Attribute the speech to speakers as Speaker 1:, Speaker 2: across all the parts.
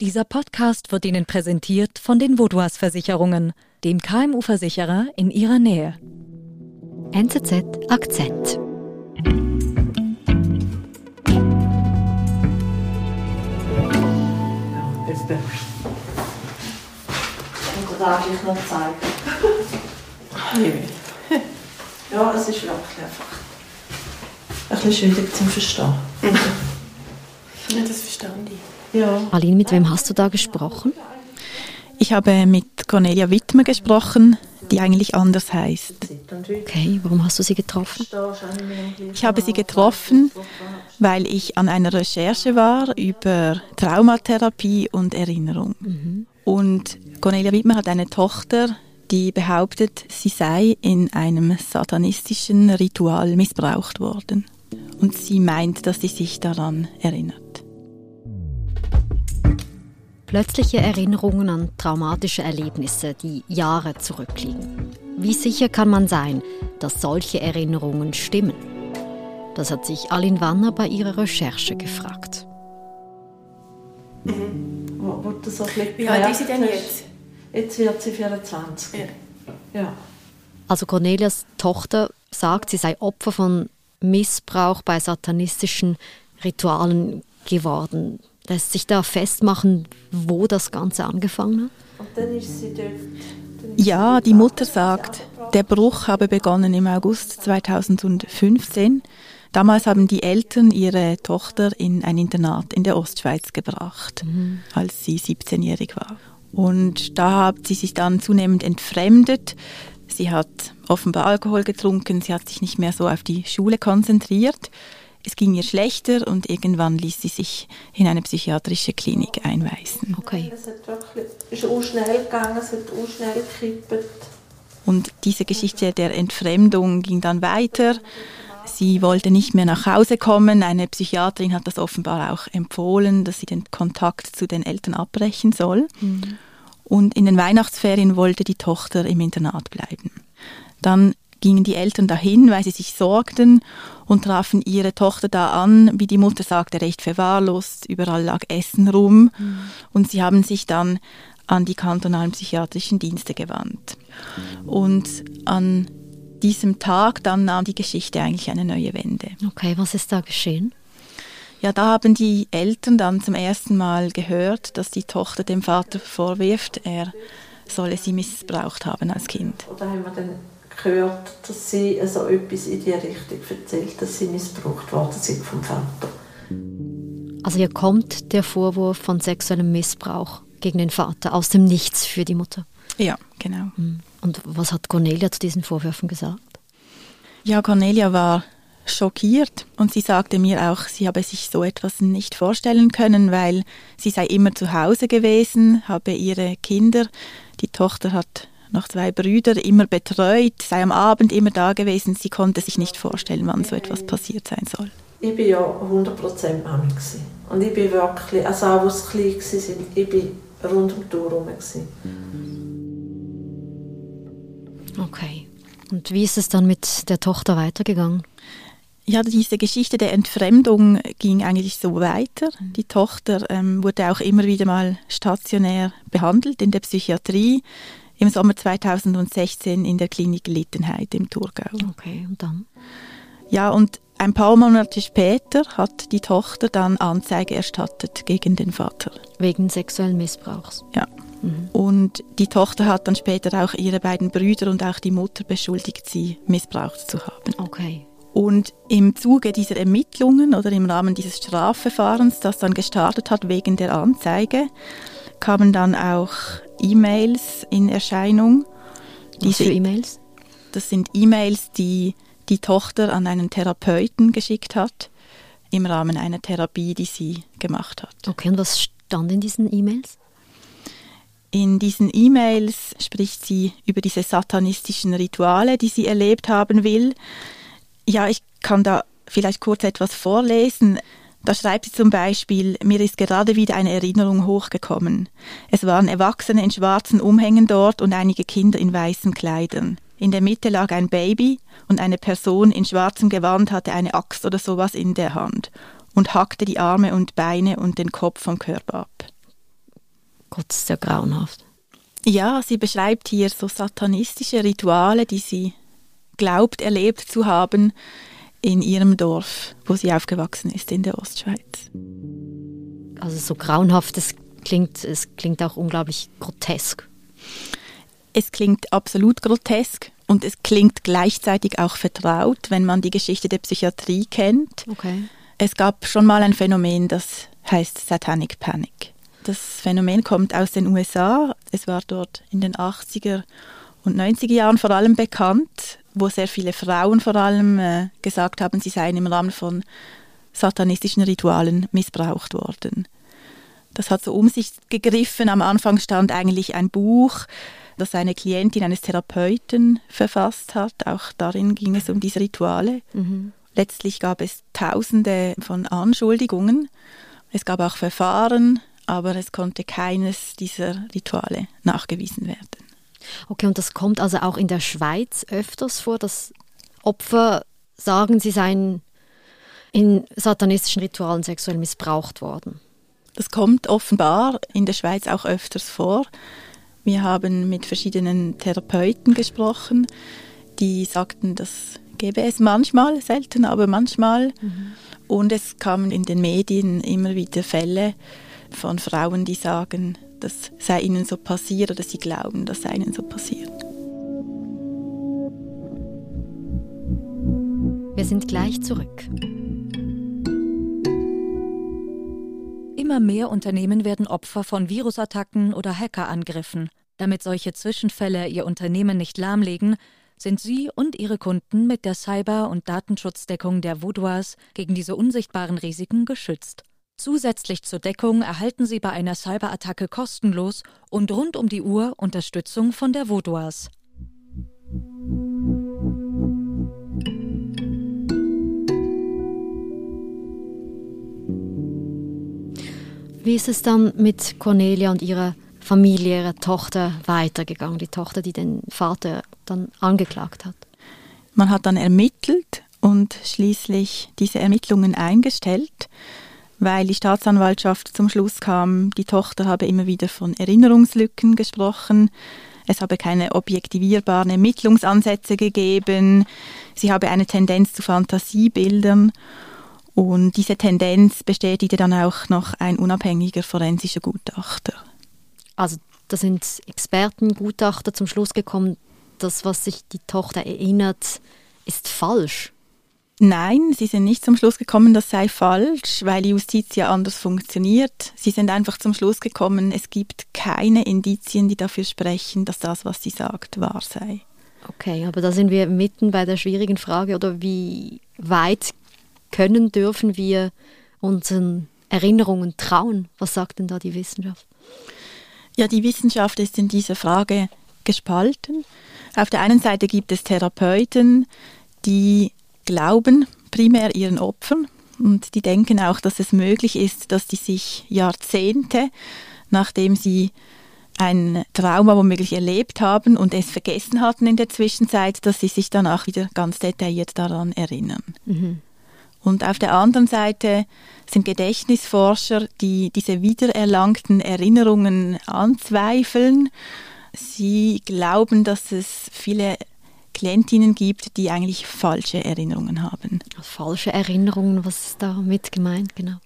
Speaker 1: Dieser Podcast wird Ihnen präsentiert von den Vodouas Versicherungen, dem KMU-Versicherer in Ihrer Nähe.
Speaker 2: NZZ Akzent.
Speaker 3: Jetzt du. Und darf ich noch zeigen. ja, es ist wirklich einfach ein bisschen schwierig zu verstehen.
Speaker 4: Ja, das verstehe ich.
Speaker 3: Ja.
Speaker 2: Aline, mit wem hast du da gesprochen?
Speaker 5: Ich habe mit Cornelia Wittmer gesprochen, die eigentlich anders heißt.
Speaker 2: Okay, warum hast du sie getroffen?
Speaker 5: Ich habe sie getroffen, weil ich an einer Recherche war über Traumatherapie und Erinnerung. Und Cornelia Wittmer hat eine Tochter, die behauptet, sie sei in einem satanistischen Ritual missbraucht worden. Und sie meint, dass sie sich daran erinnert.
Speaker 2: Plötzliche Erinnerungen an traumatische Erlebnisse, die Jahre zurückliegen. Wie sicher kann man sein, dass solche Erinnerungen stimmen? Das hat sich Aline Wanner bei ihrer Recherche gefragt.
Speaker 3: Wo, wo so
Speaker 4: Wie alt ist sie denn jetzt?
Speaker 3: Jetzt wird sie 24.
Speaker 4: Ja.
Speaker 3: Ja.
Speaker 2: Also Cornelias Tochter sagt, sie sei Opfer von Missbrauch bei satanistischen Ritualen geworden. Lässt sich da festmachen, wo das Ganze angefangen hat?
Speaker 3: Und dann ist sie dort. dann ist
Speaker 5: Ja, die Mutter sagt, der Bruch habe begonnen im August 2015. Damals haben die Eltern ihre Tochter in ein Internat in der Ostschweiz gebracht, als sie 17-jährig war. Und da hat sie sich dann zunehmend entfremdet. Sie hat offenbar Alkohol getrunken, sie hat sich nicht mehr so auf die Schule konzentriert. Es ging ihr schlechter und irgendwann ließ sie sich in eine psychiatrische Klinik einweisen.
Speaker 2: Okay.
Speaker 3: Es hat wirklich, ist auch schnell gegangen, es hat auch schnell gekippt.
Speaker 5: Und diese Geschichte der Entfremdung ging dann weiter. Sie wollte nicht mehr nach Hause kommen. Eine Psychiaterin hat das offenbar auch empfohlen, dass sie den Kontakt zu den Eltern abbrechen soll. Und in den Weihnachtsferien wollte die Tochter im Internat bleiben. Dann gingen die Eltern dahin, weil sie sich sorgten und trafen ihre Tochter da an, wie die Mutter sagte, recht verwahrlost. Überall lag Essen rum. Und sie haben sich dann an die kantonalen psychiatrischen Dienste gewandt. Und an diesem Tag dann nahm die Geschichte eigentlich eine neue Wende.
Speaker 2: Okay, was ist da geschehen?
Speaker 5: Ja, da haben die Eltern dann zum ersten Mal gehört, dass die Tochter dem Vater vorwirft, er solle sie missbraucht haben als Kind.
Speaker 3: Oder haben wir dann gehört, dass sie so etwas in die Richtung erzählt, dass sie missbraucht worden sind vom Vater.
Speaker 2: Also hier kommt der Vorwurf von sexuellem Missbrauch gegen den Vater aus dem Nichts für die Mutter.
Speaker 5: Ja, genau.
Speaker 2: Und was hat Cornelia zu diesen Vorwürfen gesagt?
Speaker 5: Ja, Cornelia war schockiert und sie sagte mir auch, sie habe sich so etwas nicht vorstellen können, weil sie sei immer zu Hause gewesen, habe ihre Kinder, die Tochter hat noch zwei Brüder, immer betreut, sei am Abend immer da gewesen. Sie konnte sich nicht vorstellen, wann so etwas passiert sein soll.
Speaker 3: Ich war ja 100% Mami. gewesen. Und ich bin wirklich, also auch als sie klein waren, ich bin rund um die Uhr herum.
Speaker 2: Okay. Und wie ist es dann mit der Tochter weitergegangen?
Speaker 5: Ja, diese Geschichte der Entfremdung ging eigentlich so weiter. Die Tochter ähm, wurde auch immer wieder mal stationär behandelt in der Psychiatrie. Im Sommer 2016 in der Klinik Littenheid im Thurgau.
Speaker 2: Okay, und dann?
Speaker 5: Ja, und ein paar Monate später hat die Tochter dann Anzeige erstattet gegen den Vater.
Speaker 2: Wegen sexuellen Missbrauchs.
Speaker 5: Ja. Und die Tochter hat dann später auch ihre beiden Brüder und auch die Mutter beschuldigt, sie missbraucht zu haben.
Speaker 2: Okay.
Speaker 5: Und im Zuge dieser Ermittlungen oder im Rahmen dieses Strafverfahrens, das dann gestartet hat wegen der Anzeige, kamen dann auch E-Mails in Erscheinung.
Speaker 2: Für E-Mails?
Speaker 5: Das sind E-Mails, die die Tochter an einen Therapeuten geschickt hat, im Rahmen einer Therapie, die sie gemacht hat.
Speaker 2: Okay, und was stand in diesen E-Mails?
Speaker 5: In diesen E-Mails spricht sie über diese satanistischen Rituale, die sie erlebt haben will. Ja, ich kann da vielleicht kurz etwas vorlesen. Da schreibt sie zum Beispiel, mir ist gerade wieder eine Erinnerung hochgekommen. Es waren Erwachsene in schwarzen Umhängen dort und einige Kinder in weißen Kleidern. In der Mitte lag ein Baby und eine Person in schwarzem Gewand hatte eine Axt oder sowas in der Hand und hackte die Arme und Beine und den Kopf vom Körper ab.
Speaker 2: Gott, das ist ja grauenhaft.
Speaker 5: Ja, sie beschreibt hier so satanistische Rituale, die sie glaubt, erlebt zu haben in ihrem Dorf, wo sie aufgewachsen ist, in der Ostschweiz.
Speaker 2: Also so grauenhaft, es klingt, es klingt auch unglaublich grotesk.
Speaker 5: Es klingt absolut grotesk und es klingt gleichzeitig auch vertraut, wenn man die Geschichte der Psychiatrie kennt.
Speaker 2: Okay.
Speaker 5: Es gab schon mal ein Phänomen, das heißt Satanic Panic. Das Phänomen kommt aus den USA. Es war dort in den 80er und 90er Jahren vor allem bekannt, wo sehr viele Frauen vor allem äh, gesagt haben, sie seien im Rahmen von satanistischen Ritualen missbraucht worden. Das hat so um sich gegriffen. Am Anfang stand eigentlich ein Buch, das eine Klientin eines Therapeuten verfasst hat. Auch darin ging es um diese Rituale. Mhm. Letztlich gab es Tausende von Anschuldigungen. Es gab auch Verfahren, aber es konnte keines dieser Rituale nachgewiesen werden.
Speaker 2: Okay, und das kommt also auch in der Schweiz öfters vor, dass Opfer sagen, sie seien in satanistischen Ritualen sexuell missbraucht worden.
Speaker 5: Das kommt offenbar in der Schweiz auch öfters vor. Wir haben mit verschiedenen Therapeuten gesprochen, die sagten, das gäbe es manchmal, selten, aber manchmal. Mhm. Und es kamen in den Medien immer wieder Fälle von Frauen, die sagen, das sei ihnen so passiert oder sie glauben, das sei ihnen so passiert.
Speaker 2: Wir sind gleich zurück.
Speaker 1: Immer mehr Unternehmen werden Opfer von Virusattacken oder Hackerangriffen. Damit solche Zwischenfälle ihr Unternehmen nicht lahmlegen, sind Sie und Ihre Kunden mit der Cyber- und Datenschutzdeckung der Vaudois gegen diese unsichtbaren Risiken geschützt. Zusätzlich zur Deckung erhalten Sie bei einer Cyberattacke kostenlos und rund um die Uhr Unterstützung von der Vaudois.
Speaker 2: Wie ist es dann mit Cornelia und ihrer Familie, ihrer Tochter weitergegangen? Die Tochter, die den Vater dann angeklagt hat.
Speaker 5: Man hat dann ermittelt und schließlich diese Ermittlungen eingestellt weil die Staatsanwaltschaft zum Schluss kam, die Tochter habe immer wieder von Erinnerungslücken gesprochen, es habe keine objektivierbaren Ermittlungsansätze gegeben, sie habe eine Tendenz zu Fantasiebildern und diese Tendenz bestätigte dann auch noch ein unabhängiger forensischer Gutachter.
Speaker 2: Also da sind Expertengutachter zum Schluss gekommen, das, was sich die Tochter erinnert, ist falsch.
Speaker 5: Nein, sie sind nicht zum Schluss gekommen, das sei falsch, weil die Justiz ja anders funktioniert. Sie sind einfach zum Schluss gekommen, es gibt keine Indizien, die dafür sprechen, dass das, was sie sagt, wahr sei.
Speaker 2: Okay, aber da sind wir mitten bei der schwierigen Frage, oder wie weit können, dürfen wir unseren Erinnerungen trauen? Was sagt denn da die Wissenschaft?
Speaker 5: Ja, die Wissenschaft ist in dieser Frage gespalten. Auf der einen Seite gibt es Therapeuten, die glauben primär ihren Opfern und die denken auch, dass es möglich ist, dass die sich Jahrzehnte, nachdem sie ein Trauma womöglich erlebt haben und es vergessen hatten in der Zwischenzeit, dass sie sich danach wieder ganz detailliert daran erinnern. Mhm. Und auf der anderen Seite sind Gedächtnisforscher, die diese wiedererlangten Erinnerungen anzweifeln. Sie glauben, dass es viele Klientinnen gibt, die eigentlich falsche Erinnerungen haben.
Speaker 2: Falsche Erinnerungen, was ist damit gemeint, genau?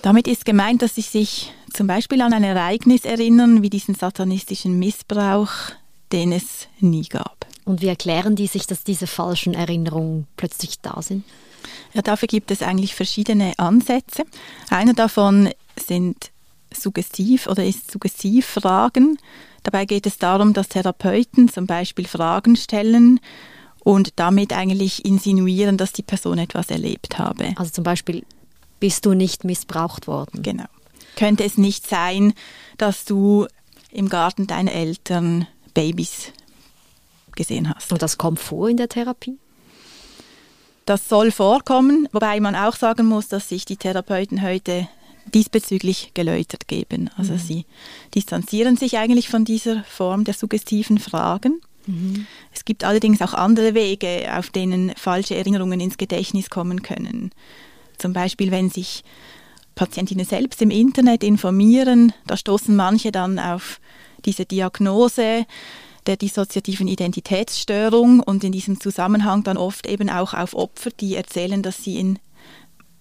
Speaker 5: Damit ist gemeint, dass sie sich zum Beispiel an ein Ereignis erinnern, wie diesen satanistischen Missbrauch, den es nie gab.
Speaker 2: Und wie erklären die sich, dass diese falschen Erinnerungen plötzlich da sind?
Speaker 5: Ja, dafür gibt es eigentlich verschiedene Ansätze. Einer davon sind suggestiv oder ist Suggestivfragen. Dabei geht es darum, dass Therapeuten zum Beispiel Fragen stellen und damit eigentlich insinuieren, dass die Person etwas erlebt habe.
Speaker 2: Also zum Beispiel, bist du nicht missbraucht worden?
Speaker 5: Genau. Könnte es nicht sein, dass du im Garten deiner Eltern Babys gesehen hast?
Speaker 2: Und das kommt vor in der Therapie?
Speaker 5: Das soll vorkommen, wobei man auch sagen muss, dass sich die Therapeuten heute diesbezüglich geläutert geben. Also mhm. sie distanzieren sich eigentlich von dieser Form der suggestiven Fragen. Mhm. Es gibt allerdings auch andere Wege, auf denen falsche Erinnerungen ins Gedächtnis kommen können. Zum Beispiel, wenn sich Patientinnen selbst im Internet informieren. Da stoßen manche dann auf diese Diagnose der dissoziativen Identitätsstörung und in diesem Zusammenhang dann oft eben auch auf Opfer, die erzählen, dass sie in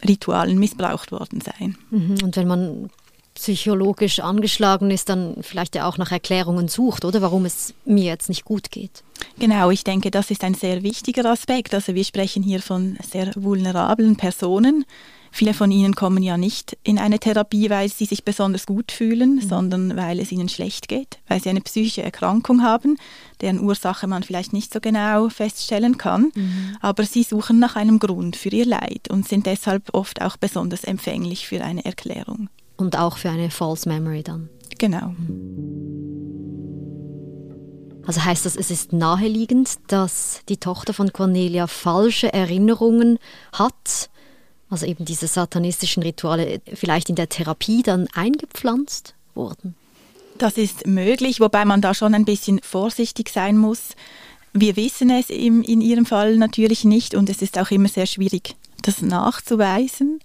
Speaker 5: Ritualen missbraucht worden seien.
Speaker 2: Mhm. Und wenn man psychologisch angeschlagen ist, dann vielleicht ja auch nach Erklärungen sucht, oder warum es mir jetzt nicht gut geht.
Speaker 5: Genau, ich denke, das ist ein sehr wichtiger Aspekt. Also wir sprechen hier von sehr vulnerablen Personen. Viele von ihnen kommen ja nicht in eine Therapie, weil sie sich besonders gut fühlen, mhm. sondern weil es ihnen schlecht geht, weil sie eine psychische Erkrankung haben, deren Ursache man vielleicht nicht so genau feststellen kann. Mhm. Aber sie suchen nach einem Grund für ihr Leid und sind deshalb oft auch besonders empfänglich für eine Erklärung.
Speaker 2: Und auch für eine False Memory dann.
Speaker 5: Genau.
Speaker 2: Also heißt das, es ist naheliegend, dass die Tochter von Cornelia falsche Erinnerungen hat also eben diese satanistischen Rituale, vielleicht in der Therapie dann eingepflanzt wurden?
Speaker 5: Das ist möglich, wobei man da schon ein bisschen vorsichtig sein muss. Wir wissen es im, in Ihrem Fall natürlich nicht und es ist auch immer sehr schwierig, das nachzuweisen.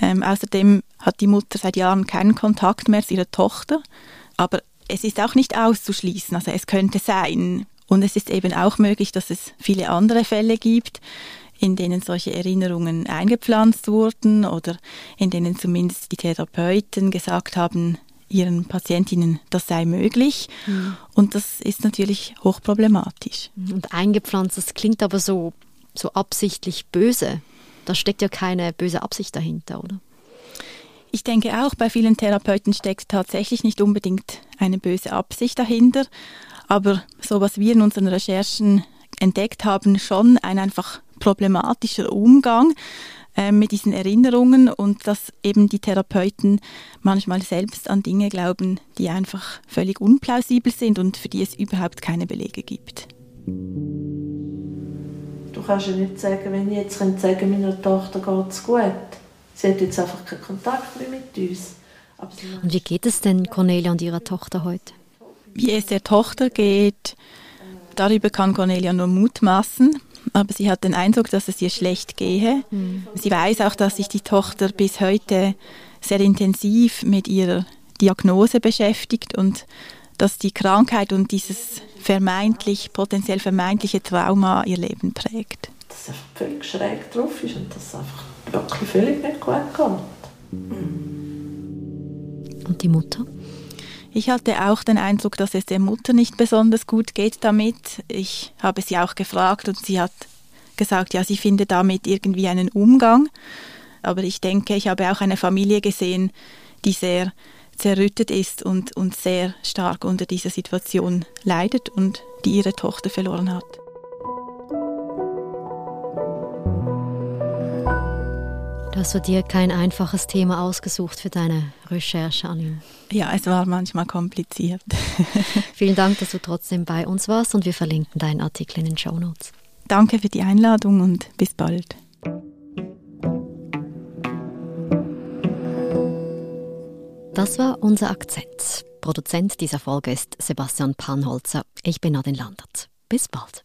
Speaker 5: Ähm, außerdem hat die Mutter seit Jahren keinen Kontakt mehr zu ihrer Tochter. Aber es ist auch nicht auszuschließen. Also es könnte sein. Und es ist eben auch möglich, dass es viele andere Fälle gibt, in denen solche Erinnerungen eingepflanzt wurden oder in denen zumindest die Therapeuten gesagt haben, ihren Patientinnen, das sei möglich. Mhm. Und das ist natürlich hochproblematisch.
Speaker 2: Und eingepflanzt, das klingt aber so, so absichtlich böse. Da steckt ja keine böse Absicht dahinter, oder?
Speaker 5: Ich denke auch, bei vielen Therapeuten steckt tatsächlich nicht unbedingt eine böse Absicht dahinter. Aber so was wir in unseren Recherchen entdeckt haben, schon ein einfach problematischer Umgang äh, mit diesen Erinnerungen und dass eben die Therapeuten manchmal selbst an Dinge glauben, die einfach völlig unplausibel sind und für die es überhaupt keine Belege gibt.
Speaker 3: Du kannst ja nicht sagen, wenn ich jetzt sagen könnte, meiner Tochter geht es gut. Sie hat jetzt einfach keinen Kontakt mehr mit uns.
Speaker 2: Und wie geht es denn Cornelia und ihrer Tochter heute?
Speaker 5: Wie es der Tochter geht, darüber kann Cornelia nur mutmaßen aber sie hat den Eindruck, dass es ihr schlecht gehe. Mhm. Sie weiß auch, dass sich die Tochter bis heute sehr intensiv mit ihrer Diagnose beschäftigt und dass die Krankheit und dieses vermeintlich, potenziell vermeintliche Trauma ihr Leben prägt.
Speaker 3: Dass er völlig schräg drauf ist und dass es einfach wirklich völlig nicht gut kommt.
Speaker 2: Und die Mutter?
Speaker 5: Ich hatte auch den Eindruck, dass es der Mutter nicht besonders gut geht damit. Ich habe sie auch gefragt und sie hat gesagt, ja, sie findet damit irgendwie einen Umgang. Aber ich denke, ich habe auch eine Familie gesehen, die sehr zerrüttet ist und, und sehr stark unter dieser Situation leidet und die ihre Tochter verloren hat.
Speaker 2: Du hast du dir kein einfaches Thema ausgesucht für deine Recherche, Anil.
Speaker 5: Ja, es war manchmal kompliziert.
Speaker 2: Vielen Dank, dass du trotzdem bei uns warst und wir verlinken deinen Artikel in den Show Notes.
Speaker 5: Danke für die Einladung und bis bald.
Speaker 2: Das war unser Akzent. Produzent dieser Folge ist Sebastian Panholzer. Ich bin Nadine Landert. Bis bald.